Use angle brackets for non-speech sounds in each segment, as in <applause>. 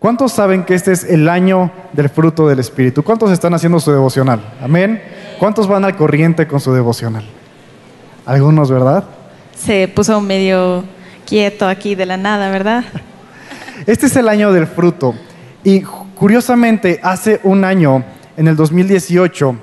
¿Cuántos saben que este es el año del fruto del Espíritu? ¿Cuántos están haciendo su devocional? Amén. ¿Cuántos van al corriente con su devocional? Algunos, ¿verdad? Se puso medio quieto aquí de la nada, ¿verdad? <laughs> Este es el año del fruto. Y curiosamente, hace un año, en el 2018,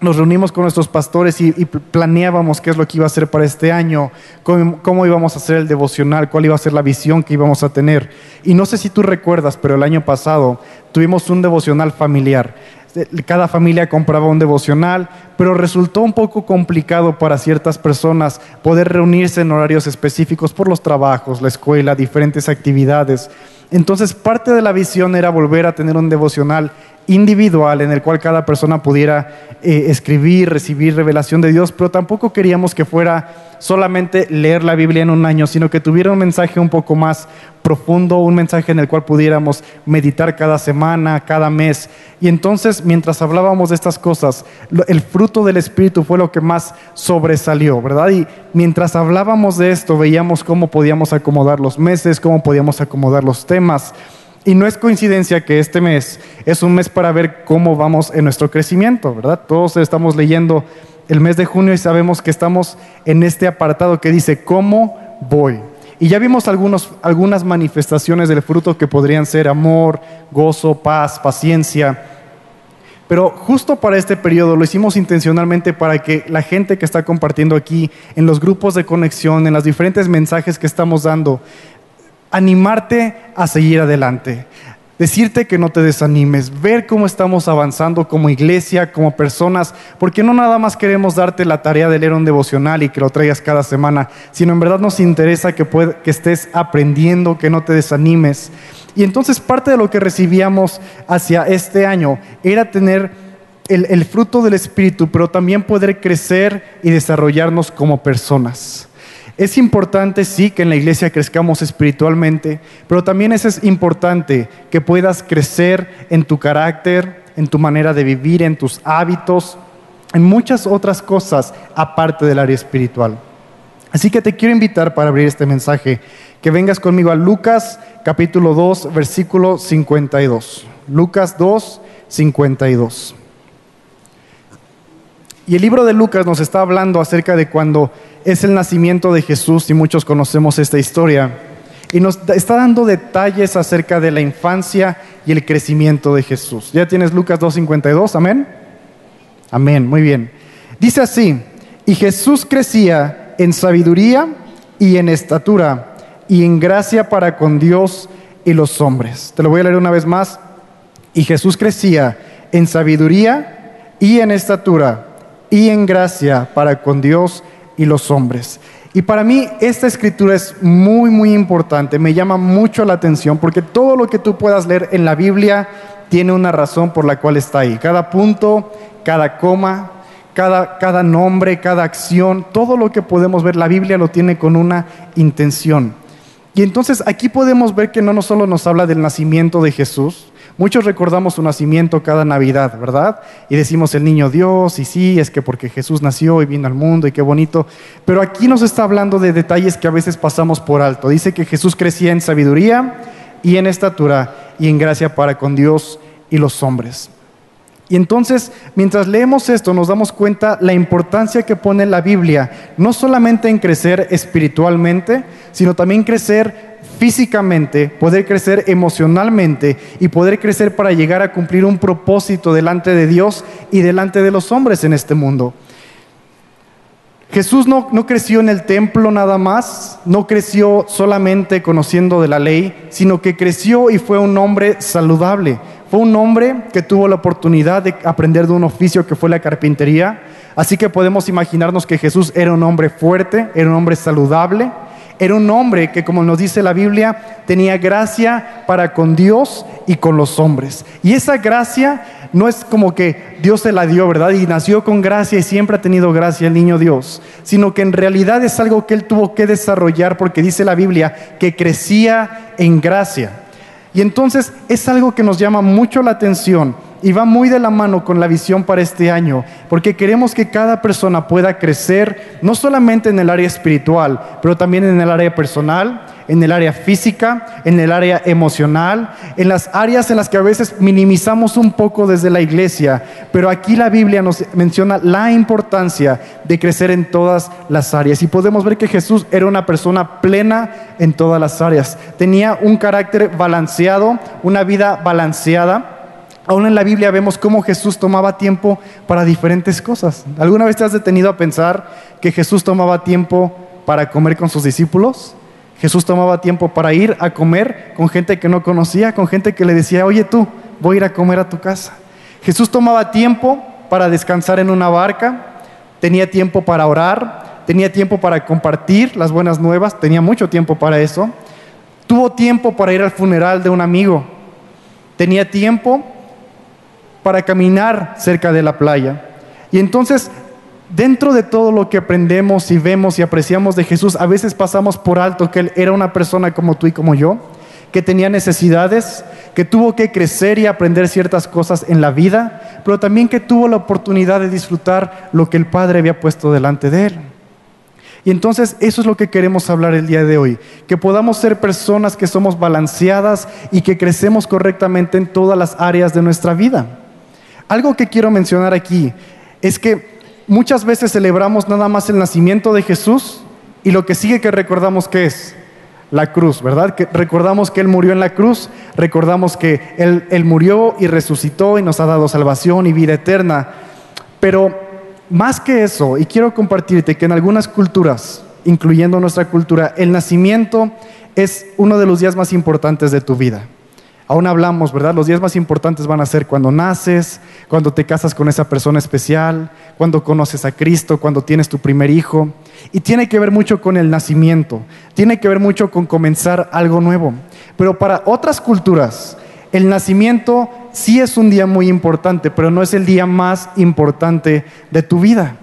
nos reunimos con nuestros pastores y, planeábamos qué es lo que iba a hacer para este año, cómo, íbamos a hacer el devocional, cuál iba a ser la visión que íbamos a tener. Y no sé si tú recuerdas, pero el año pasado tuvimos un devocional familiar. Cada familia compraba un devocional, pero resultó un poco complicado para ciertas personas poder reunirse en horarios específicos por los trabajos, la escuela, diferentes actividades. Entonces parte de la visión era volver a tener un devocional individual en el cual cada persona pudiera eh, escribir, recibir revelación de Dios, pero tampoco queríamos que fuera solamente leer la Biblia en un año, sino que tuviera un mensaje un poco más profundo, un mensaje en el cual pudiéramos meditar cada semana, cada mes. Y entonces, mientras hablábamos de estas cosas, el fruto del Espíritu fue lo que más sobresalió, ¿verdad? Y mientras hablábamos de esto, veíamos cómo podíamos acomodar los meses, cómo podíamos acomodar los temas. Y no es coincidencia que este mes es un mes para ver cómo vamos en nuestro crecimiento, ¿verdad? Todos estamos leyendo el mes de junio y sabemos que estamos en este apartado que dice, ¿cómo voy? Y ya vimos algunas manifestaciones del fruto que podrían ser amor, gozo, paz, paciencia. Pero justo para este periodo lo hicimos intencionalmente para que la gente que está compartiendo aquí, en los grupos de conexión, en los diferentes mensajes que estamos dando, animarte a seguir adelante, decirte que no te desanimes, ver cómo estamos avanzando como iglesia, como personas, porque no nada más queremos darte la tarea de leer un devocional y que lo traigas cada semana, sino en verdad nos interesa que, que estés aprendiendo, que no te desanimes. Y entonces parte de lo que recibíamos hacia este año era tener el fruto del Espíritu, pero también poder crecer y desarrollarnos como personas. Es importante, sí, que en la iglesia crezcamos espiritualmente, pero también es importante que puedas crecer en tu carácter, en tu manera de vivir, en tus hábitos, en muchas otras cosas aparte del área espiritual. Así que te quiero invitar para abrir este mensaje, que vengas conmigo a Lucas capítulo 2, versículo 52. Lucas 2, 52. Y el libro de Lucas nos está hablando acerca de cuando es el nacimiento de Jesús y muchos conocemos esta historia. Y nos está dando detalles acerca de la infancia y el crecimiento de Jesús. ¿Ya tienes Lucas 2.52? Amén. Amén, muy bien. Dice así, y Jesús crecía en sabiduría y en estatura y en gracia para con Dios y los hombres. Te lo voy a leer una vez más. Y Jesús crecía en sabiduría y en estatura y en gracia para con Dios y los hombres. Y para mí esta escritura es muy, muy importante, me llama mucho la atención porque todo lo que tú puedas leer en la Biblia tiene una razón por la cual está ahí. Cada punto, cada coma, cada, cada nombre, cada acción, todo lo que podemos ver, la Biblia lo tiene con una intención. Y entonces aquí podemos ver que no solo nos habla del nacimiento de Jesús, Muchos recordamos su nacimiento cada Navidad, ¿verdad? Y decimos el niño Dios, y sí, es que porque Jesús nació y vino al mundo, y qué bonito. Pero aquí nos está hablando de detalles que a veces pasamos por alto. Dice que Jesús crecía en sabiduría y en estatura y en gracia para con Dios y los hombres. Y entonces, mientras leemos esto, nos damos cuenta la importancia que pone la Biblia, no solamente en crecer espiritualmente, sino también crecer físicamente, poder crecer emocionalmente y poder crecer para llegar a cumplir un propósito delante de Dios y delante de los hombres en este mundo. Jesús no, no, creció en el templo nada más, no creció solamente conociendo de la ley, sino que creció y fue un hombre saludable. Fue un hombre que tuvo la oportunidad de aprender de un oficio que fue la carpintería. Así que podemos imaginarnos que Jesús era un hombre fuerte, era un hombre saludable, era un hombre que, como nos dice la Biblia, tenía gracia para con Dios y con los hombres. Y esa gracia no es como que Dios se la dio, ¿verdad? Y nació con gracia y siempre ha tenido gracia el niño Dios, sino que en realidad es algo que él tuvo que desarrollar porque dice la Biblia que crecía en gracia. Y entonces es algo que nos llama mucho la atención y va muy de la mano con la visión para este año, porque queremos que cada persona pueda crecer, no solamente en el área espiritual, pero también en el área personal, en el área física, en el área emocional, en las áreas en las que a veces minimizamos un poco desde la iglesia, pero aquí la Biblia nos menciona la importancia de crecer en todas las áreas. Y podemos ver que Jesús era una persona plena en todas las áreas. Tenía un carácter balanceado, una vida balanceada. Aún en la Biblia vemos cómo Jesús tomaba tiempo para diferentes cosas. ¿Alguna vez te has detenido a pensar que Jesús tomaba tiempo para comer con sus discípulos? Jesús tomaba tiempo para ir a comer con gente que no conocía, con gente que le decía, oye tú, voy a ir a comer a tu casa. Jesús tomaba tiempo para descansar en una barca, tenía tiempo para orar, tenía tiempo para compartir las buenas nuevas, tenía mucho tiempo para eso. Tuvo tiempo para ir al funeral de un amigo, tenía tiempo para caminar cerca de la playa. Y entonces dentro de todo lo que aprendemos y vemos y apreciamos de Jesús, a veces pasamos por alto que Él era una persona como tú y como yo, que tenía necesidades, que tuvo que crecer y aprender ciertas cosas en la vida, pero también que tuvo la oportunidad de disfrutar lo que el Padre había puesto delante de Él. Y entonces eso es lo que queremos hablar el día de hoy, que podamos ser personas que somos balanceadas y que crecemos correctamente en todas las áreas de nuestra vida. Algo que quiero mencionar aquí es que muchas veces celebramos nada más el nacimiento de Jesús y lo que sigue que recordamos que es la cruz, ¿verdad? Que recordamos que Él murió en la cruz, recordamos que él, él murió y resucitó y nos ha dado salvación y vida eterna. Pero más que eso, y quiero compartirte que en algunas culturas, incluyendo nuestra cultura, el nacimiento es uno de los días más importantes de tu vida. Aún hablamos, ¿verdad? Los días más importantes van a ser cuando naces, cuando te casas con esa persona especial, cuando conoces a Cristo, cuando tienes tu primer hijo. Y tiene que ver mucho con el nacimiento, tiene que ver mucho con comenzar algo nuevo. Pero para otras culturas, el nacimiento sí es un día muy importante, pero no es el día más importante de tu vida.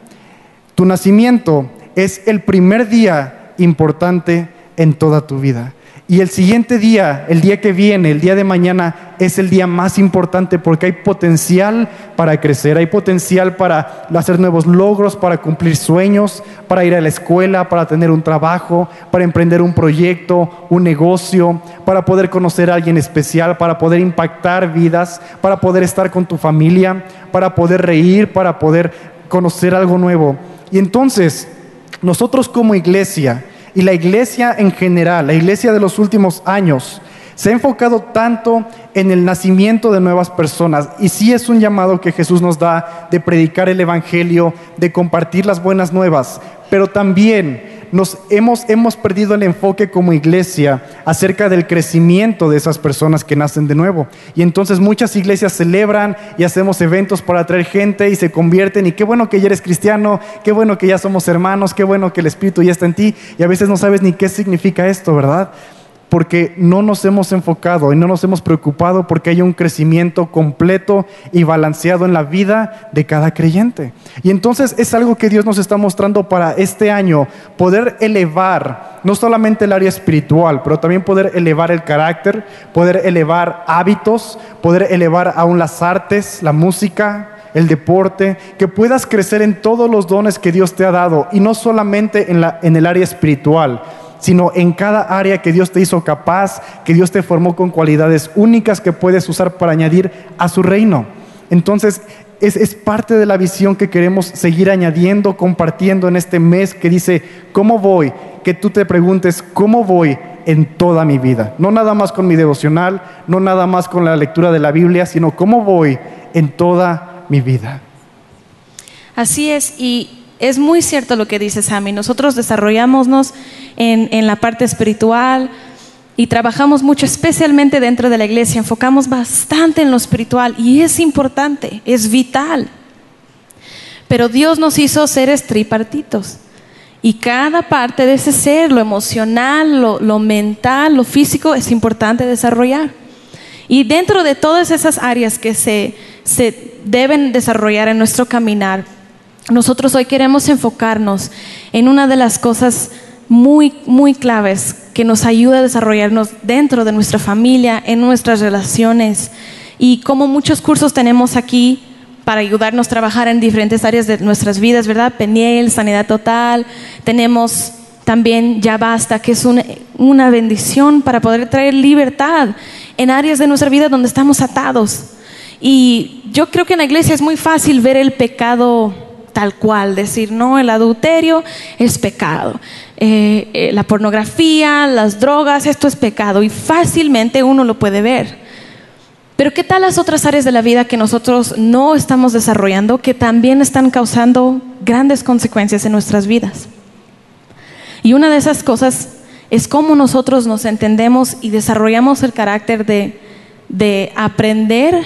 Tu nacimiento es el primer día importante en toda tu vida. Y el siguiente día, el día que viene, el día de mañana, es el día más importante porque hay potencial para crecer, hay potencial para hacer nuevos logros, para cumplir sueños, para ir a la escuela, para tener un trabajo, para emprender un proyecto, un negocio, para poder conocer a alguien especial, para poder impactar vidas, para poder estar con tu familia, para poder reír, para poder conocer algo nuevo. Y entonces, nosotros como iglesia, y la iglesia en general, la iglesia de los últimos años, se ha enfocado tanto en el nacimiento de nuevas personas. Y sí es un llamado que Jesús nos da de predicar el Evangelio, de compartir las buenas nuevas, pero también nos hemos, hemos perdido el enfoque como iglesia acerca del crecimiento de esas personas que nacen de nuevo. Y entonces muchas iglesias celebran y hacemos eventos para atraer gente y se convierten. Y qué bueno que ya eres cristiano, qué bueno que ya somos hermanos, qué bueno que el Espíritu ya está en ti. Y a veces no sabes ni qué significa esto, ¿verdad? Porque no nos hemos enfocado y no nos hemos preocupado porque haya un crecimiento completo y balanceado en la vida de cada creyente. Y entonces es algo que Dios nos está mostrando para este año, poder elevar no solamente el área espiritual, pero también poder elevar el carácter, poder elevar hábitos, poder elevar aún las artes, la música, el deporte, que puedas crecer en todos los dones que Dios te ha dado y no solamente en, la, en el área espiritual sino en cada área que Dios te hizo capaz, que Dios te formó con cualidades únicas que puedes usar para añadir a su reino. Entonces, es, parte de la visión que queremos seguir añadiendo, compartiendo en este mes que dice, ¿cómo voy? Que tú te preguntes, ¿cómo voy en toda mi vida? No nada más con mi devocional, no nada más con la lectura de la Biblia, sino cómo voy en toda mi vida. Así es, y es muy cierto lo que dice Sammy. Nosotros desarrollámonos en, en la parte espiritual y trabajamos mucho, especialmente dentro de la iglesia. Enfocamos bastante en lo espiritual y es importante, es vital. Pero Dios nos hizo seres tripartitos. Y cada parte de ese ser, lo emocional, lo, lo, mental, lo físico, es importante desarrollar. Y dentro de todas esas áreas que se, se deben desarrollar en nuestro caminar, nosotros hoy queremos enfocarnos en una de las cosas muy, muy claves que nos ayuda a desarrollarnos dentro de nuestra familia, en nuestras relaciones. Y como muchos cursos tenemos aquí para ayudarnos a trabajar en diferentes áreas de nuestras vidas, ¿verdad? Peniel, sanidad total, tenemos también Ya Basta, que es una, una bendición para poder traer libertad en áreas de nuestra vida donde estamos atados. Y yo creo que en la iglesia es muy fácil ver el pecado tal cual, decir, no, el adulterio es pecado, eh, eh, la pornografía, las drogas, esto es pecado y fácilmente uno lo puede ver. Pero ¿qué tal las otras áreas de la vida que nosotros no estamos desarrollando que también están causando grandes consecuencias en nuestras vidas? Y una de esas cosas es cómo nosotros nos entendemos y desarrollamos el carácter de, de aprender,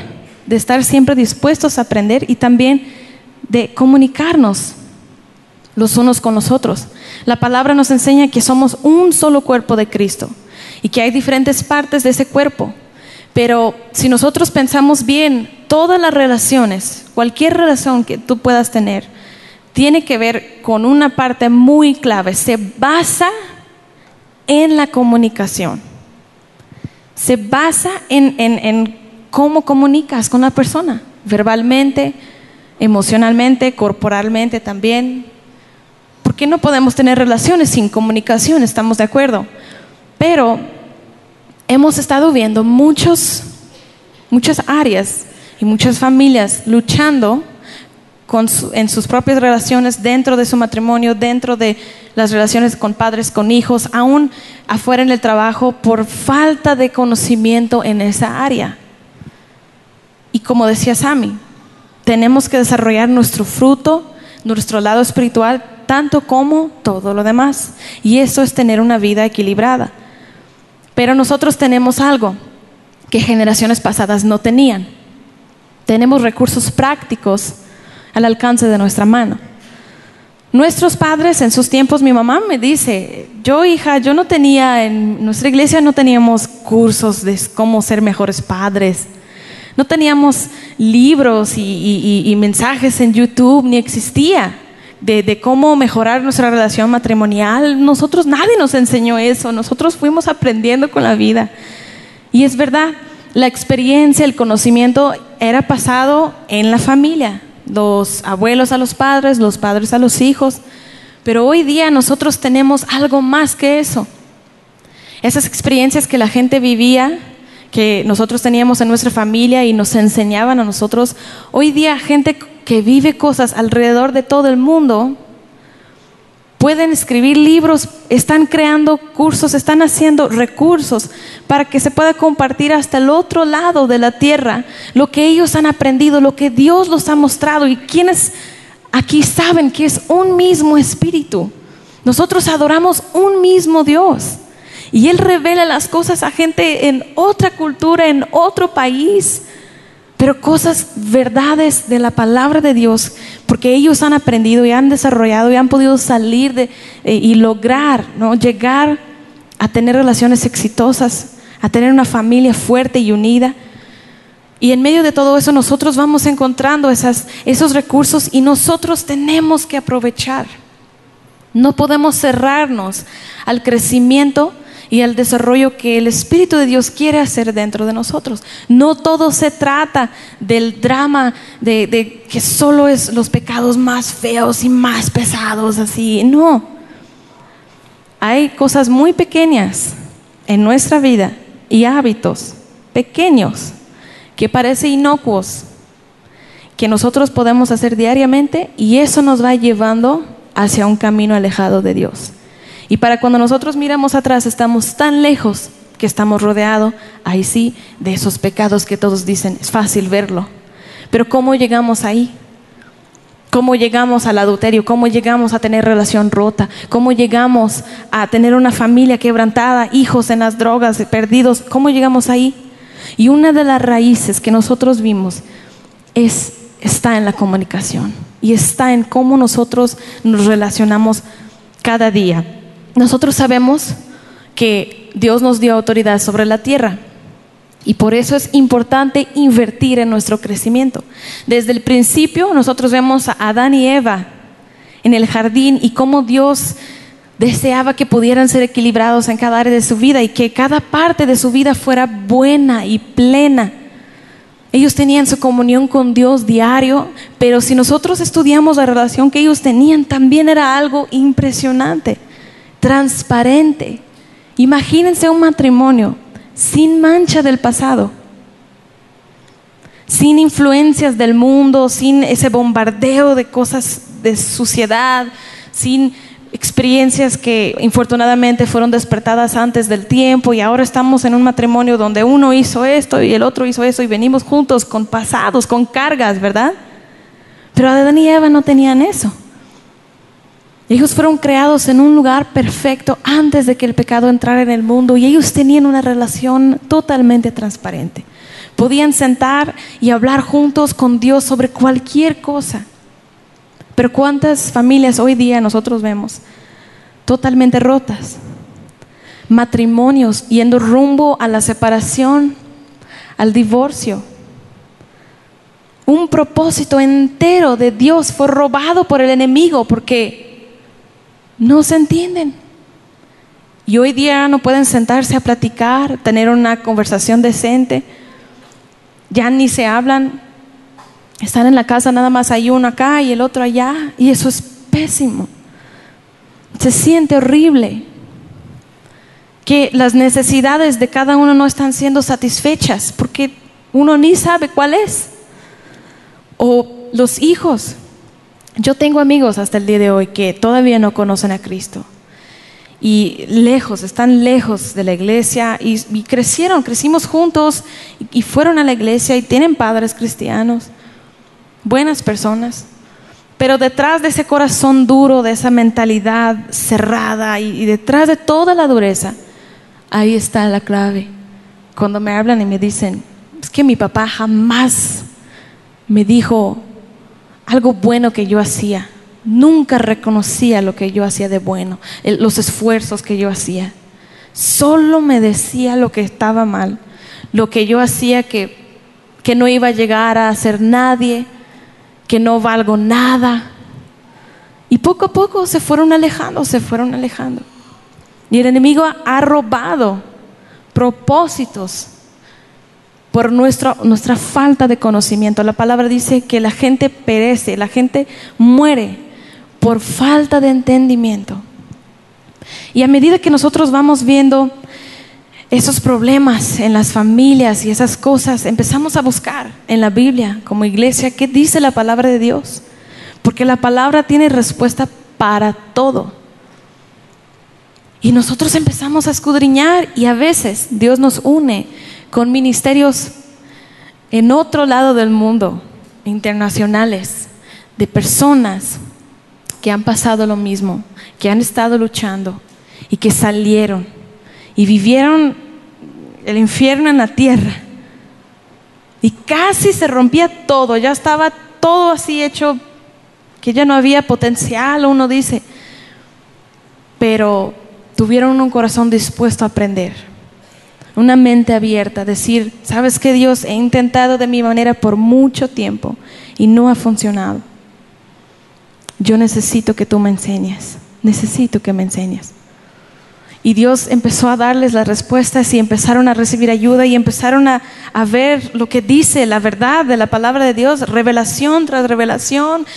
de estar siempre dispuestos a aprender y también de comunicarnos los unos con los otros. La palabra nos enseña que somos un solo cuerpo de Cristo y que hay diferentes partes de ese cuerpo. Pero si nosotros pensamos bien, todas las relaciones, cualquier relación que tú puedas tener, tiene que ver con una parte muy clave. Se basa en la comunicación. Se basa en, cómo comunicas con la persona, verbalmente, emocionalmente, corporalmente también. ¿Por qué no podemos tener relaciones sin comunicación? Estamos de acuerdo. Pero hemos estado viendo muchos, muchas áreas y muchas familias luchando en sus propias relaciones, dentro de su matrimonio, dentro de las relaciones con padres, con hijos, aún afuera en el trabajo, por falta de conocimiento en esa área. Y como decía Sammy, tenemos que desarrollar nuestro fruto, nuestro lado espiritual, tanto como todo lo demás. Y eso es tener una vida equilibrada. Pero nosotros tenemos algo que generaciones pasadas no tenían. Tenemos recursos prácticos al alcance de nuestra mano. Nuestros padres en sus tiempos, mi mamá me dice, yo hija, yo no tenía, en nuestra iglesia no teníamos cursos de cómo ser mejores padres, no teníamos libros y, mensajes en YouTube, ni existía de, de, cómo mejorar nuestra relación matrimonial. Nosotros, nadie nos enseñó eso, nosotros fuimos aprendiendo con la vida. Y es verdad, la experiencia, el conocimiento era pasado en la familia, los abuelos a los padres, los padres a los hijos. Pero hoy día nosotros tenemos algo más que eso. Esas experiencias que la gente vivía, que nosotros teníamos en nuestra familia y nos enseñaban a nosotros, hoy día gente que vive cosas alrededor de todo el mundo, pueden escribir libros, están creando cursos, están haciendo recursos para que se pueda compartir hasta el otro lado de la tierra lo que ellos han aprendido, lo que Dios los ha mostrado y quienes aquí saben que es un mismo espíritu. Nosotros adoramos un mismo Dios y Él revela las cosas a gente en otra cultura, en otro país pero cosas, verdades de la palabra de Dios, porque ellos han aprendido y han desarrollado y han podido salir de, eh, y lograr, ¿no? llegar a tener relaciones exitosas, a tener una familia fuerte y unida. Y en medio de todo eso nosotros vamos encontrando esos recursos y nosotros tenemos que aprovechar. No podemos cerrarnos al crecimiento y el desarrollo que el Espíritu de Dios quiere hacer dentro de nosotros. No todo se trata del drama de, que solo es los pecados más feos y más pesados, así. No. Hay cosas muy pequeñas en nuestra vida y hábitos pequeños que parecen inocuos que nosotros podemos hacer diariamente y eso nos va llevando hacia un camino alejado de Dios. Y para cuando nosotros miramos atrás estamos tan lejos que estamos rodeados, ahí sí, de esos pecados que todos dicen, es fácil verlo. Pero ¿cómo llegamos ahí? ¿Cómo llegamos al adulterio? ¿Cómo llegamos a tener relación rota? ¿Cómo llegamos a tener una familia quebrantada, hijos en las drogas, perdidos? ¿Cómo llegamos ahí? Y una de las raíces que nosotros vimos es, está en la comunicación y está en cómo nosotros nos relacionamos cada día. Nosotros sabemos que Dios nos dio autoridad sobre la tierra y por eso es importante invertir en nuestro crecimiento. Desde el principio nosotros vemos a Adán y Eva en el jardín y cómo Dios deseaba que pudieran ser equilibrados en cada área de su vida y que cada parte de su vida fuera buena y plena. Ellos tenían su comunión con Dios diario, pero si nosotros estudiamos la relación que ellos tenían, también era algo impresionante, transparente. Imagínense un matrimonio sin mancha del pasado, sin influencias del mundo, sin ese bombardeo de cosas de suciedad, sin experiencias que infortunadamente fueron despertadas antes del tiempo y ahora estamos en un matrimonio donde uno hizo esto y el otro hizo eso y venimos juntos con pasados, con cargas, ¿verdad? Pero Adán y Eva no tenían eso. Ellos fueron creados en un lugar perfecto antes de que el pecado entrara en el mundo y ellos tenían una relación totalmente transparente. Podían sentar y hablar juntos con Dios sobre cualquier cosa. Pero ¿cuántas familias hoy día nosotros vemos totalmente rotas? Matrimonios yendo rumbo a la separación, al divorcio. Un propósito entero de Dios fue robado por el enemigo porque no se entienden. Y hoy día no pueden sentarse a platicar, tener una conversación decente. Ya ni se hablan están en la casa, nada más hay uno acá y el otro allá, y eso es pésimo. Se siente horrible que las necesidades de cada uno no están siendo satisfechas porque uno ni sabe cuál es. O los hijos. Yo tengo amigos hasta el día de hoy que todavía no conocen a Cristo y lejos, están lejos de la iglesia y, crecieron, crecimos juntos y fueron a la iglesia y tienen padres cristianos buenas personas, pero detrás de ese corazón duro, de esa mentalidad cerrada y, detrás de toda la dureza, ahí está la clave. Cuando me hablan y me dicen, es que mi papá jamás me dijo algo bueno que yo hacía. Nunca reconocía lo que yo hacía de bueno, los esfuerzos que yo hacía. Solo me decía lo que estaba mal, lo que yo hacía que, que no iba a llegar a ser nadie, que no valgo nada. Y poco a poco se fueron alejando, se fueron alejando. Y el enemigo ha robado propósitos por nuestra, nuestra falta de conocimiento. La palabra dice que la gente perece, la gente muere por falta de entendimiento. Y a medida que nosotros vamos viendo esos problemas en las familias y esas cosas, empezamos a buscar en la Biblia como iglesia qué dice la palabra de Dios. Porque la palabra tiene respuesta para todo. Y nosotros empezamos a escudriñar y a veces Dios nos une con ministerios en otro lado del mundo, internacionales, de personas que han pasado lo mismo, que han estado luchando y que salieron y vivieron el infierno en la tierra. Y casi se rompía todo, ya estaba todo así hecho que ya no había potencial, uno dice. Pero tuvieron un corazón dispuesto a aprender, una mente abierta, decir, ¿sabes qué Dios? He intentado de mi manera por mucho tiempo y no ha funcionado. Yo necesito que tú me enseñes, necesito que me enseñes. Y Dios empezó a darles las respuestas y empezaron a recibir ayuda y empezaron a, ver lo que dice la verdad de la palabra de Dios, revelación tras revelación.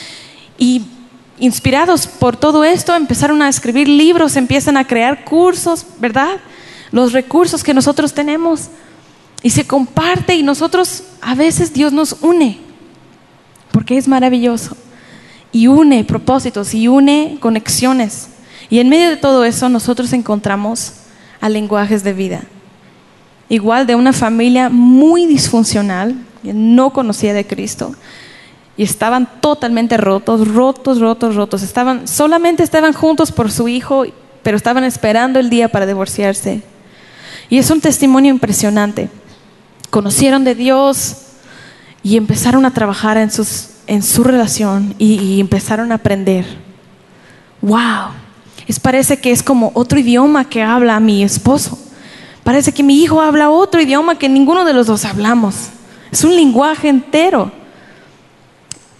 Y inspirados por todo esto, empezaron a escribir libros, empiezan a crear cursos, ¿verdad? Los recursos que nosotros tenemos. Y se comparte y nosotros a veces Dios nos une, porque es maravilloso. Y une propósitos y une conexiones. Y en medio de todo eso nosotros encontramos a lenguajes de vida. Igual de una familia muy disfuncional, que no conocía de Cristo, y estaban totalmente rotos, rotos, rotos, rotos. Estaban, solamente estaban juntos por su hijo, pero estaban esperando el día para divorciarse. Y es un testimonio impresionante. Conocieron de Dios y empezaron a trabajar en, su relación y, empezaron a aprender. ¡Wow! Es parece que es como otro idioma que habla mi esposo. Parece que mi hijo habla otro idioma que ninguno de los dos hablamos. Es un lenguaje entero.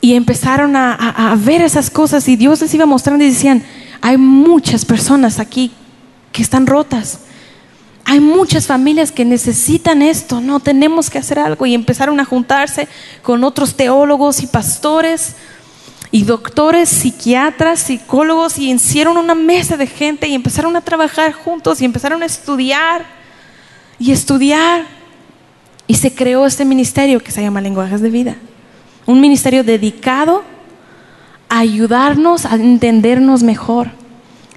Y empezaron a ver esas cosas y Dios les iba mostrando y decían, hay muchas personas aquí que están rotas. Hay muchas familias que necesitan esto, no, tenemos que hacer algo y empezaron a juntarse con otros teólogos y pastores y doctores, psiquiatras, psicólogos y hicieron una mesa de gente y empezaron a trabajar juntos y empezaron a estudiar y estudiar. Y se creó este ministerio que se llama Lenguajes de Vida. Un ministerio dedicado a ayudarnos a entendernos mejor,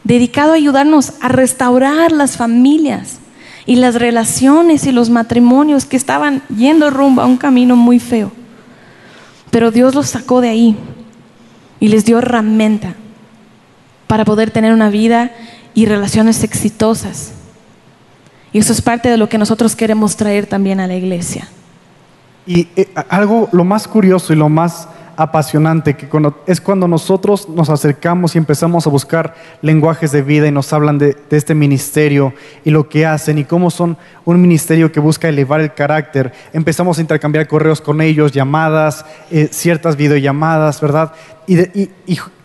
dedicado a ayudarnos a restaurar las familias y las relaciones y los matrimonios que estaban yendo rumbo a un camino muy feo. Pero Dios los sacó de ahí y les dio herramienta para poder tener una vida y relaciones exitosas. Y eso es parte de lo que nosotros queremos traer también a la iglesia. Y eh, algo, lo más curioso y lo más apasionante, que es cuando nosotros nos acercamos y empezamos a buscar lenguajes de vida y nos hablan de, este ministerio y lo que hacen y cómo son un ministerio que busca elevar el carácter. Empezamos a intercambiar correos con ellos, llamadas, eh, ciertas videollamadas, ¿verdad? Y,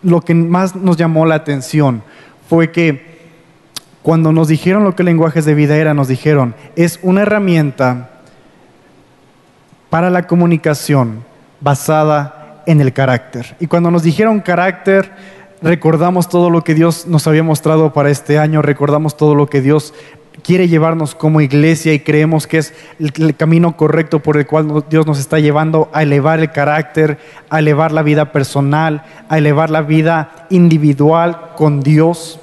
lo que más nos llamó la atención fue que cuando nos dijeron lo que lenguajes de vida era, nos dijeron, es una herramienta para la comunicación basada en el carácter. Y cuando nos dijeron carácter, recordamos todo lo que Dios nos había mostrado para este año, recordamos todo lo que Dios quiere llevarnos como iglesia y creemos que es el, camino correcto por el cual Dios nos está llevando a elevar el carácter, a elevar la vida personal, a elevar la vida individual con Dios.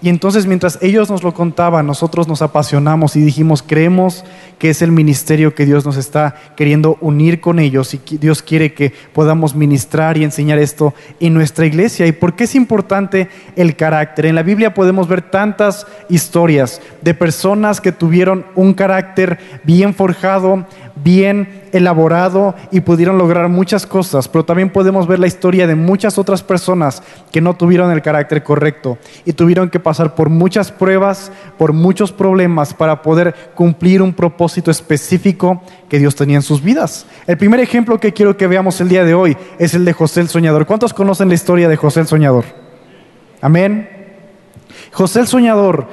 Y entonces mientras ellos nos lo contaban, nosotros nos apasionamos y dijimos, creemos que es el ministerio que Dios nos está queriendo unir con ellos y Dios quiere que podamos ministrar y enseñar esto en nuestra iglesia. ¿Y por qué es importante el carácter? En la Biblia podemos ver tantas historias de personas que tuvieron un carácter bien forjado, bien elaborado y pudieron lograr muchas cosas, pero también podemos ver la historia de muchas otras personas que no tuvieron el carácter correcto y tuvieron que pasar por muchas pruebas, por muchos problemas para poder cumplir un propósito específico que Dios tenía en sus vidas. El primer ejemplo que quiero que veamos el día de hoy es el de José el Soñador. ¿Cuántos conocen la historia de José el Soñador? Amén. José el Soñador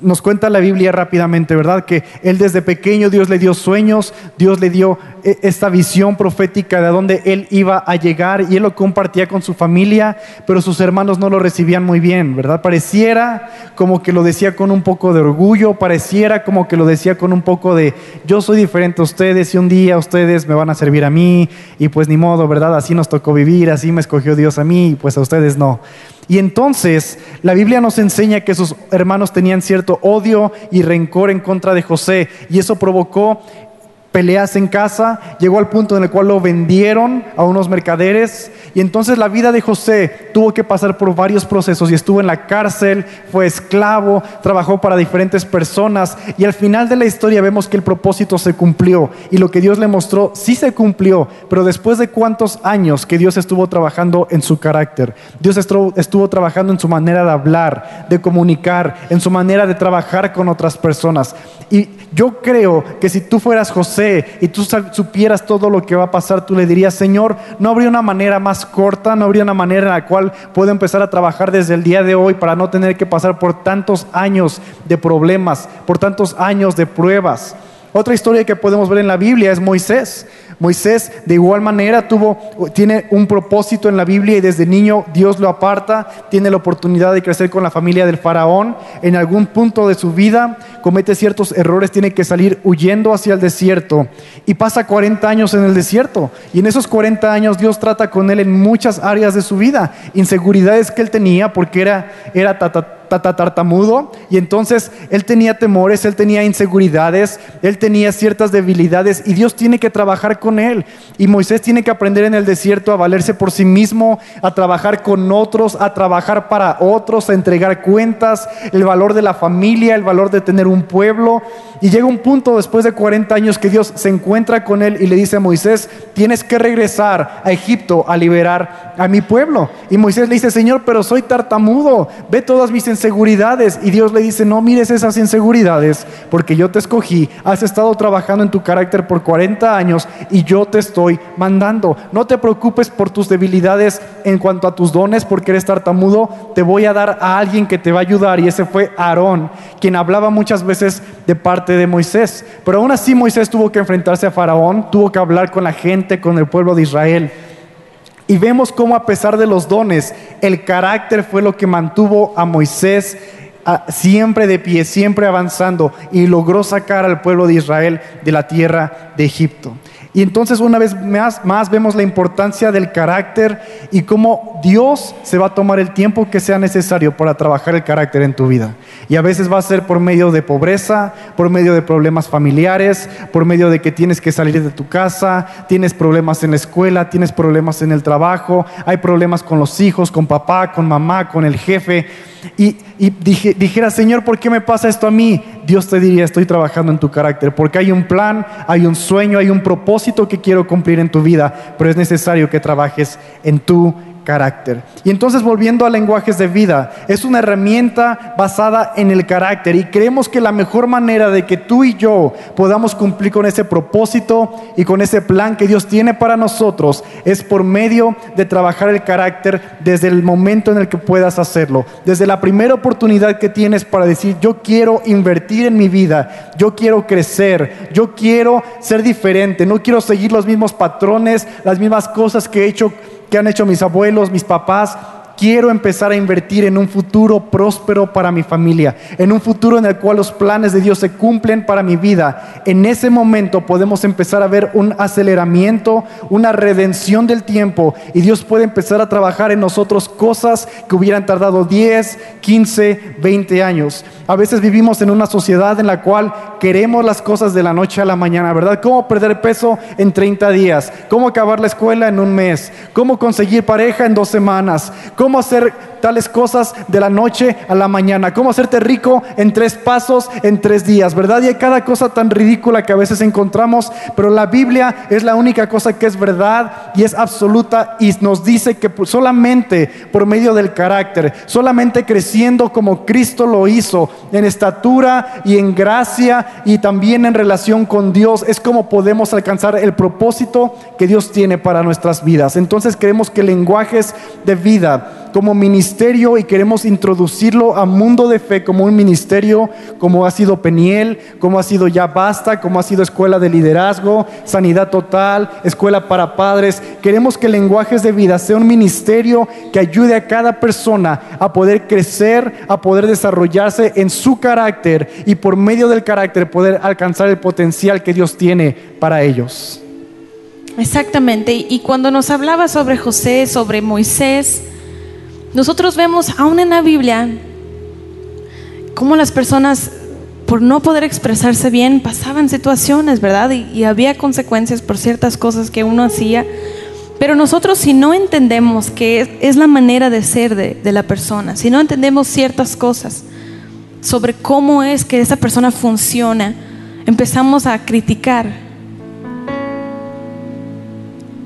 nos cuenta la Biblia rápidamente, ¿verdad? Que él desde pequeño Dios le dio sueños, Dios le dio eh, esta visión profética de dónde él iba a llegar y él lo compartía con su familia, pero sus hermanos no lo recibían muy bien, ¿verdad? Pareciera como que lo decía con un poco de orgullo, pareciera como que lo decía con un poco de yo soy diferente a ustedes y un día ustedes me van a servir a mí y pues ni modo, ¿verdad? Así nos tocó vivir, así me escogió Dios a mí y pues a ustedes no. Y entonces la Biblia nos enseña que sus hermanos tenían cierto odio y rencor en contra de José y eso provocó peleas en casa, llegó al punto en el cual lo vendieron a unos mercaderes y entonces la vida de José tuvo que pasar por varios procesos y estuvo en la cárcel, fue esclavo, trabajó para diferentes personas y al final de la historia vemos que el propósito se cumplió y lo que Dios le mostró sí se cumplió, pero después de cuántos años que Dios estuvo trabajando en su carácter, Dios estuvo, estuvo trabajando en su manera de hablar, de comunicar, en su manera de trabajar con otras personas. Y yo creo que si tú fueras José y tú supieras todo lo que va a pasar, tú le dirías, Señor, no habría una manera más corta, no habría una manera en la cual puedo empezar a trabajar desde el día de hoy para no tener que pasar por tantos años de problemas, por tantos años de pruebas. Otra historia que podemos ver en la Biblia es Moisés. Moisés de igual manera tuvo, tiene un propósito en la Biblia y desde niño Dios lo aparta, tiene la oportunidad de crecer con la familia del faraón. En algún punto de su vida comete ciertos errores, tiene que salir huyendo hacia el desierto y pasa 40 años en el desierto. Y en esos 40 años Dios trata con él en muchas áreas de su vida, inseguridades que él tenía porque era, era tartamudo y entonces él tenía temores, él tenía inseguridades, él tenía ciertas debilidades y Dios tiene que trabajar con él. Y Moisés tiene que aprender en el desierto a valerse por sí mismo, a trabajar con otros, a trabajar para otros, a entregar cuentas, el valor de la familia, el valor de tener un pueblo. Y llega un punto después de 40 años que Dios se encuentra con él y le dice a Moisés, tienes que regresar a Egipto a liberar a mi pueblo. Y Moisés le dice, Señor, pero soy tartamudo, ve todas mis inseguridades y Dios le dice, no mires esas inseguridades porque yo te escogí, has estado trabajando en tu carácter por 40 años y yo te estoy mandando. No te preocupes por tus debilidades en cuanto a tus dones porque eres tartamudo, te voy a dar a alguien que te va a ayudar y ese fue Aarón, quien hablaba muchas veces de parte de Moisés. Pero aún así Moisés tuvo que enfrentarse a Faraón, tuvo que hablar con la gente, con el pueblo de Israel. Y vemos cómo a pesar de los dones, el carácter fue lo que mantuvo a Moisés siempre de pie, siempre avanzando y logró sacar al pueblo de Israel de la tierra de Egipto. Y entonces una vez más, vemos la importancia del carácter y cómo Dios se va a tomar el tiempo que sea necesario para trabajar el carácter en tu vida. Y a veces va a ser por medio de pobreza, por medio de problemas familiares, por medio de que tienes que salir de tu casa, tienes problemas en la escuela, tienes problemas en el trabajo, hay problemas con los hijos, con papá, con mamá, con el jefe y, dijera, Señor, ¿por qué me pasa esto a mí? Dios te diría, estoy trabajando en tu carácter, porque hay un plan, hay un sueño, hay un propósito que quiero cumplir en tu vida, pero es necesario que trabajes en tu carácter. Y entonces volviendo a lenguajes de vida, es una herramienta basada en el carácter y creemos que la mejor manera de que tú y yo podamos cumplir con ese propósito y con ese plan que Dios tiene para nosotros es por medio de trabajar el carácter desde el momento en el que puedas hacerlo, desde la primera oportunidad que tienes para decir yo quiero invertir en mi vida, yo quiero crecer, yo quiero ser diferente, no quiero seguir los mismos patrones, las mismas cosas que he hecho que han hecho mis abuelos, mis papás, quiero empezar a invertir en un futuro próspero para mi familia, en un futuro en el cual los planes de Dios se cumplen para mi vida. En ese momento podemos empezar a ver un aceleramiento, una redención del tiempo y Dios puede empezar a trabajar en nosotros cosas que hubieran tardado 10, 15, 20 años. A veces vivimos en una sociedad en la cual queremos las cosas de la noche a la mañana, ¿verdad? ¿Cómo perder peso en 30 días? ¿Cómo acabar la escuela en un mes? ¿Cómo conseguir pareja en dos semanas? cómo hacer tales cosas de la noche a la mañana, cómo hacerte rico en tres pasos, en tres días, ¿verdad? Y hay cada cosa tan ridícula que a veces encontramos, pero la Biblia es la única cosa que es verdad y es absoluta y nos dice que solamente por medio del carácter, solamente creciendo como Cristo lo hizo, en estatura y en gracia y también en relación con Dios, es como podemos alcanzar el propósito que Dios tiene para nuestras vidas. Entonces creemos que lenguajes de vida, como ministerio y queremos introducirlo a mundo de fe como un ministerio, como ha sido Peniel, como ha sido Ya Basta, como ha sido Escuela de Liderazgo, Sanidad Total, Escuela para Padres. Queremos que Lenguajes de Vida sea un ministerio que ayude a cada persona a poder crecer, a poder desarrollarse en su carácter y por medio del carácter poder alcanzar el potencial que Dios tiene para ellos. Exactamente. Y cuando nos hablaba sobre José, sobre Moisés, nosotros vemos aún en la Biblia cómo las personas, por no poder expresarse bien, pasaban situaciones, ¿verdad? Y, había consecuencias por ciertas cosas que uno hacía. Pero nosotros si no entendemos que es, la manera de ser de, la persona, si no entendemos ciertas cosas sobre cómo es que esa persona funciona, empezamos a criticar.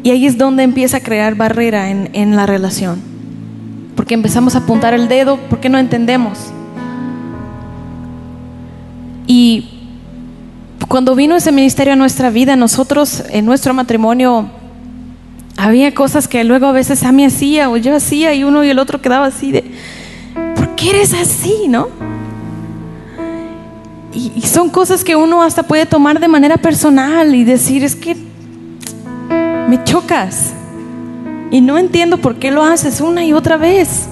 Y ahí es donde empieza a crear barrera en la relación porque empezamos a apuntar el dedo, porque no entendemos. Y cuando vino ese ministerio a nuestra vida, nosotros en nuestro matrimonio había cosas que luego a veces a mí hacía o yo hacía y uno y el otro quedaba así de, ¿por qué eres así, no? Y, y son cosas que uno hasta puede tomar de manera personal y decir, es que me chocas. Y no entiendo por qué lo haces una y otra vez.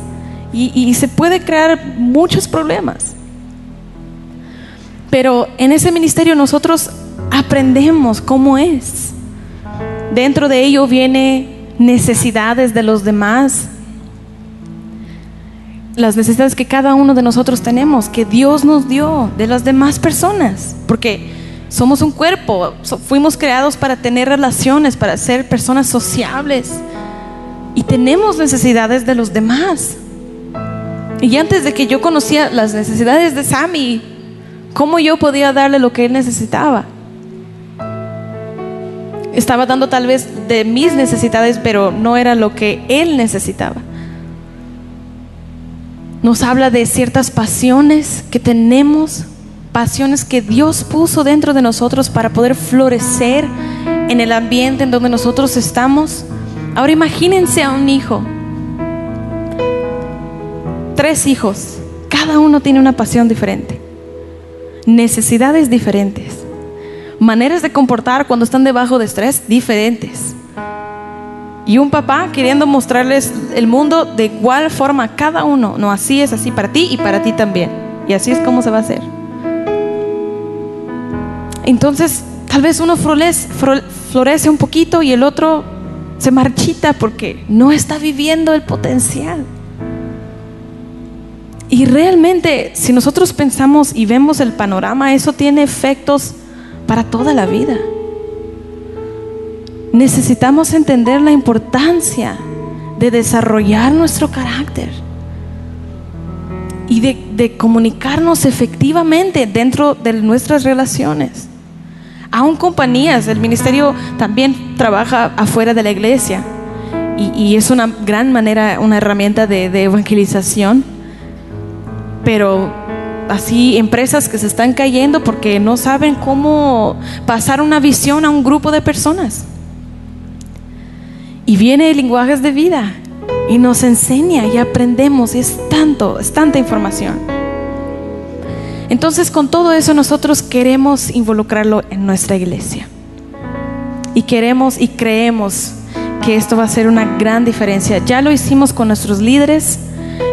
Y, se puede crear muchos problemas. Pero en ese ministerio nosotros aprendemos cómo es. Dentro de ello viene necesidades de los demás, las necesidades que cada uno de nosotros tenemos, que Dios nos dio de las demás personas, porque somos un cuerpo, fuimos creados para tener relaciones, para ser personas sociables, y tenemos necesidades de los demás. Y antes de que yo conocía las necesidades de Sammy, ¿cómo yo podía darle lo que él necesitaba? Estaba dando tal vez de mis necesidades, pero no era lo que él necesitaba. nos habla de ciertas pasiones que tenemos, pasiones que Dios puso dentro de nosotros para poder florecer en el ambiente en donde nosotros estamos. Ahora imagínense a un hijo, tres hijos, cada uno tiene una pasión diferente, necesidades diferentes, maneras de comportar cuando están debajo de estrés diferentes. Y un papá queriendo mostrarles el mundo de igual forma a cada uno. No, así es así para ti y para ti también. Y así es como se va a hacer. Entonces, tal vez uno florece, florece un poquito y el otro se marchita porque no está viviendo el potencial. Y realmente, si nosotros pensamos y vemos el panorama, eso tiene efectos para toda la vida necesitamos entender la importancia de desarrollar nuestro carácter y de, comunicarnos efectivamente dentro de nuestras relaciones. Aún compañías, el ministerio también trabaja afuera de la iglesia y, es una gran manera, una herramienta de, de evangelización, pero así empresas que se están cayendo porque no saben cómo pasar una visión a un grupo de personas. Y viene lenguajes de vida y nos enseña y aprendemos. Y es tanto, es tanta información. Entonces con todo eso nosotros queremos involucrarlo en nuestra iglesia. Y queremos y creemos que esto va a ser una gran diferencia. Ya lo hicimos con nuestros líderes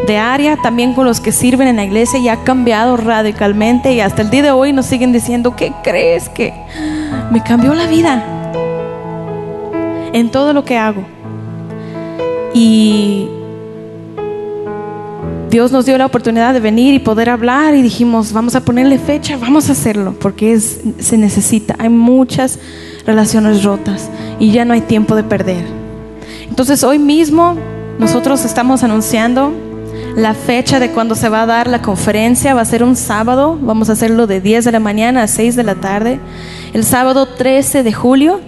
de área, también con los que sirven en la iglesia y ha cambiado radicalmente y hasta el día de hoy nos siguen diciendo, ¿qué crees que me cambió la vida? en todo lo que hago. Y Dios nos dio la oportunidad de venir y poder hablar y dijimos, vamos a ponerle fecha, vamos a hacerlo, porque es, se necesita. Hay muchas relaciones rotas y ya no hay tiempo de perder. Entonces hoy mismo nosotros estamos anunciando la fecha de cuando se va a dar la conferencia. Va a ser un sábado, vamos a hacerlo de 10 de la mañana a 6 de la tarde. El sábado 13 de julio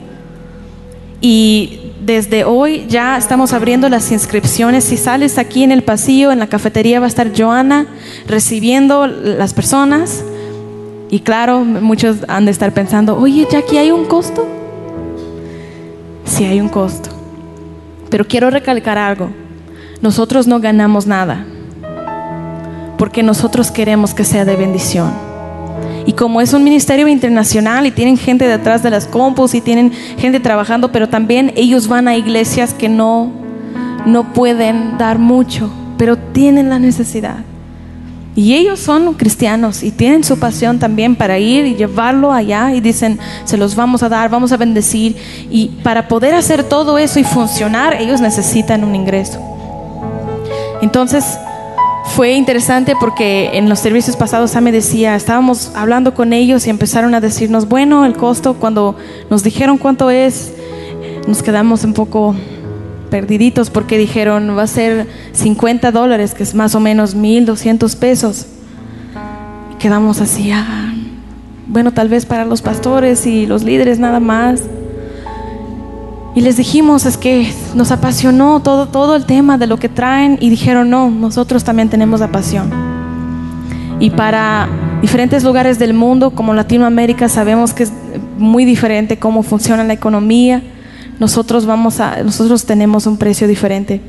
y desde hoy ya estamos abriendo las inscripciones. Si sales aquí en el pasillo, en la cafetería, va a estar Joana recibiendo las personas. Y claro, muchos han de estar pensando, oye, ¿ya aquí hay un costo? Sí hay un costo. Pero quiero recalcar algo. Nosotros no ganamos nada. Porque nosotros queremos que sea de bendición. Y como es un ministerio internacional y tienen gente detrás de las compus y tienen gente trabajando, pero también ellos van a iglesias que no, no pueden dar mucho, pero tienen la necesidad. Y ellos son cristianos y tienen su pasión también para ir y llevarlo allá y dicen, se los vamos a dar, vamos a bendecir. Y para poder hacer todo eso y funcionar, ellos necesitan un ingreso. Entonces, fue interesante porque en los servicios pasados me decía, estábamos hablando con ellos y empezaron a decirnos, bueno, el costo, cuando nos dijeron cuánto es, nos quedamos un poco perdiditos porque dijeron, va a ser 50 dólares, que es más o menos 1.200 pesos. quedamos así, ah, bueno, tal vez para los pastores y los líderes nada más. Y les dijimos, es que nos apasionó todo, todo el tema de lo que traen y dijeron, no, nosotros también tenemos la pasión. Y para diferentes lugares del mundo, como Latinoamérica, sabemos que es muy diferente cómo funciona la economía. Nosotros, vamos a, nosotros tenemos un precio diferente.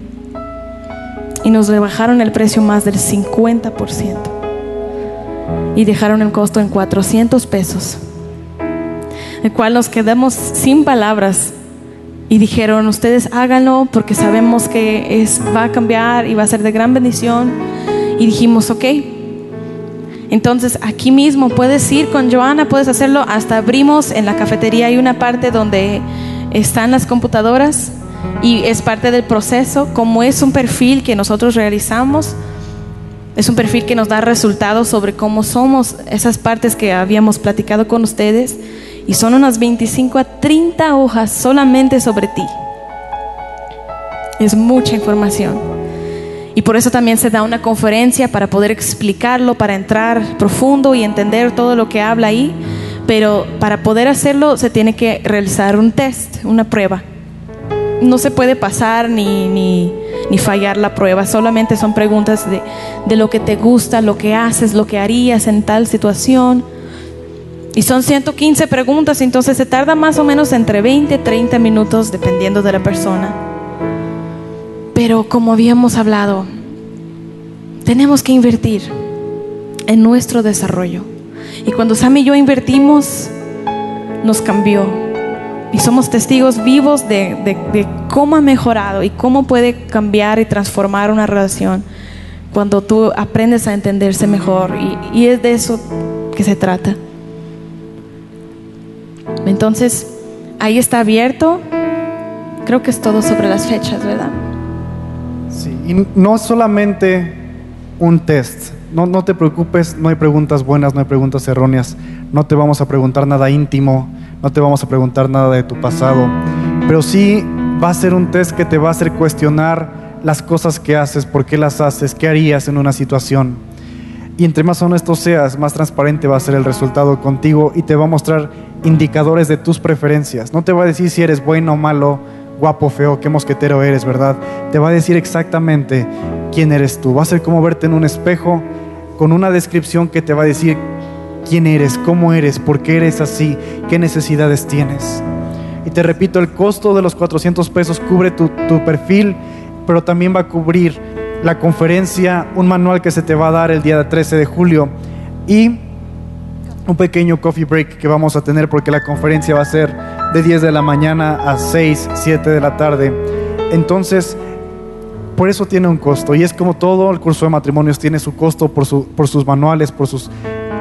Y nos rebajaron el precio más del 50%. Y dejaron el costo en 400 pesos. El cual nos quedamos sin palabras y dijeron, ustedes háganlo porque sabemos que es, va a cambiar y va a ser de gran bendición. Y dijimos, ok. Entonces aquí mismo puedes ir con Joana, puedes hacerlo. Hasta abrimos en la cafetería, hay una parte donde están las computadoras y es parte del proceso. Como es un perfil que nosotros realizamos, es un perfil que nos da resultados sobre cómo somos esas partes que habíamos platicado con ustedes y son unas 25 a 30 hojas solamente sobre ti. Es mucha información. Y por eso también se da una conferencia para poder explicarlo, para entrar profundo y entender todo lo que habla ahí. Pero para poder hacerlo se tiene que realizar un test, una prueba. no se puede pasar ni, ni, fallar la prueba, solamente son preguntas de, de lo que te gusta, lo que haces, lo que harías en tal situación. Y son 115 preguntas, entonces se tarda más o menos entre 20 y 30 minutos dependiendo de la persona. Pero como habíamos hablado, tenemos que invertir en nuestro desarrollo. Y cuando Sam y yo invertimos, nos cambió. Y somos testigos vivos de, de- de cómo ha mejorado y cómo puede cambiar y transformar una relación cuando tú aprendes a entenderse mejor. Y, y es de eso que se trata. Entonces, ahí está abierto. Creo que es todo sobre las fechas, ¿verdad? Sí, y no solamente un test. No, no te preocupes, no hay preguntas buenas, no hay preguntas erróneas. No te vamos a preguntar nada íntimo, no te vamos a preguntar nada de tu pasado. Pero sí va a ser un test que te va a hacer cuestionar las cosas que haces, por qué las haces, qué harías en una situación. Y entre más honesto seas, más transparente va a ser el resultado contigo y te va a mostrar indicadores de tus preferencias. No te va a decir si eres bueno o malo, guapo, feo, qué mosquetero eres, ¿verdad? Te va a decir exactamente quién eres tú. Va a ser como verte en un espejo con una descripción que te va a decir quién eres, cómo eres, por qué eres así, qué necesidades tienes. Y te repito, el costo de los 400 pesos cubre tu, perfil, pero también va a cubrir la conferencia, un manual que se te va a dar el día 13 de julio y un pequeño coffee break que vamos a tener porque la conferencia va a ser de 10 de la mañana a 6, 7 de la tarde. Entonces, por eso tiene un costo y es como todo el curso de matrimonios tiene su costo por, su- por sus manuales, por, sus,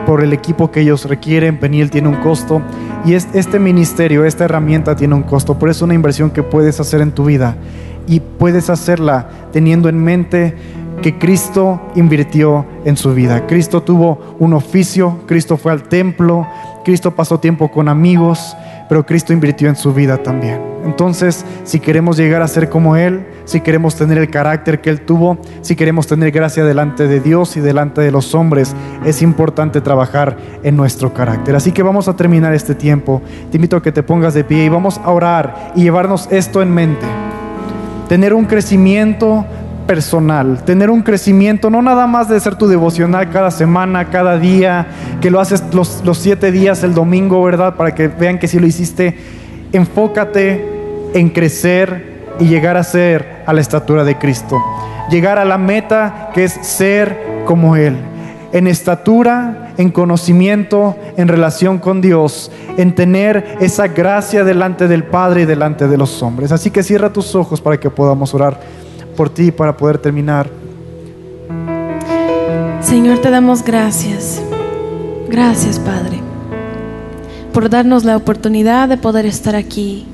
por el equipo que ellos requieren. Peniel tiene un costo y es, este ministerio, esta herramienta tiene un costo. Por eso es una inversión que puedes hacer en tu vida y puedes hacerla teniendo en mente que Cristo invirtió en su vida. Cristo tuvo un oficio, Cristo fue al templo, Cristo pasó tiempo con amigos, pero Cristo invirtió en su vida también. Entonces, si queremos llegar a ser como Él, si queremos tener el carácter que Él tuvo, si queremos tener gracia delante de Dios y delante de los hombres, es importante trabajar en nuestro carácter. Así que vamos a terminar este tiempo. Te invito a que te pongas de pie y vamos a orar y llevarnos esto en mente tener un crecimiento personal, tener un crecimiento no nada más de ser tu devocional cada semana, cada día, que lo haces los, los siete días el domingo, ¿verdad? Para que vean que si lo hiciste, enfócate en crecer y llegar a ser a la estatura de Cristo, llegar a la meta que es ser como Él. En estatura, en conocimiento, en relación con Dios, en tener esa gracia delante del Padre y delante de los hombres. Así que cierra tus ojos para que podamos orar por ti para poder terminar. Señor, te damos gracias. Gracias, Padre, por darnos la oportunidad de poder estar aquí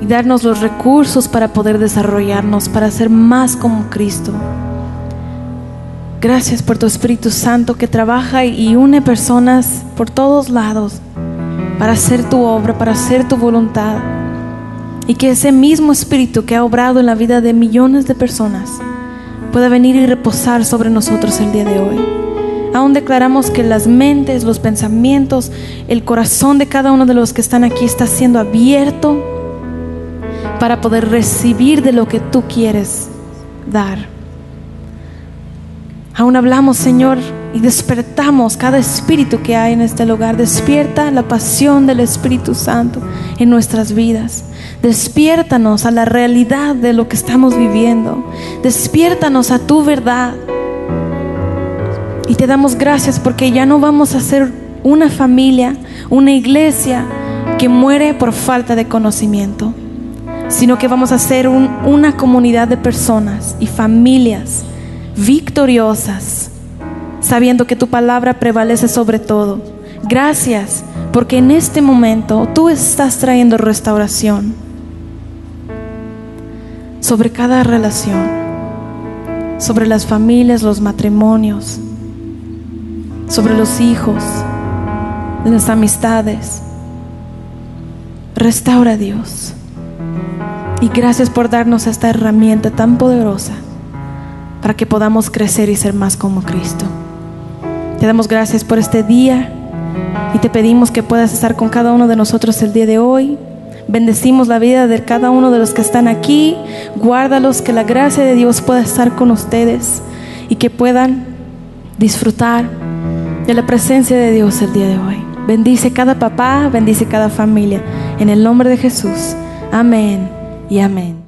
y darnos los recursos para poder desarrollarnos, para ser más como Cristo. Gracias por tu Espíritu Santo que trabaja y une personas por todos lados para hacer tu obra, para hacer tu voluntad. Y que ese mismo Espíritu que ha obrado en la vida de millones de personas pueda venir y reposar sobre nosotros el día de hoy. Aún declaramos que las mentes, los pensamientos, el corazón de cada uno de los que están aquí está siendo abierto para poder recibir de lo que tú quieres dar. Aún hablamos, Señor, y despertamos cada espíritu que hay en este lugar. Despierta la pasión del Espíritu Santo en nuestras vidas. Despiértanos a la realidad de lo que estamos viviendo. Despiértanos a tu verdad. Y te damos gracias porque ya no vamos a ser una familia, una iglesia que muere por falta de conocimiento, sino que vamos a ser un- una comunidad de personas y familias victoriosas, sabiendo que tu palabra prevalece sobre todo. Gracias, porque en este momento tú estás trayendo restauración sobre cada relación, sobre las familias, los matrimonios, sobre los hijos, las amistades. Restaura Dios. Y gracias por darnos esta herramienta tan poderosa para que podamos crecer y ser más como Cristo. Te damos gracias por este día y te pedimos que puedas estar con cada uno de nosotros el día de hoy, Bendecimos la vida de cada uno de los que están aquí. Guárdalos, que la gracia de Dios pueda estar con ustedes y que puedan disfrutar de la presencia de Dios el día de hoy. Bendice cada papá, bendice cada familia. En el nombre de Jesús. Amén y amén.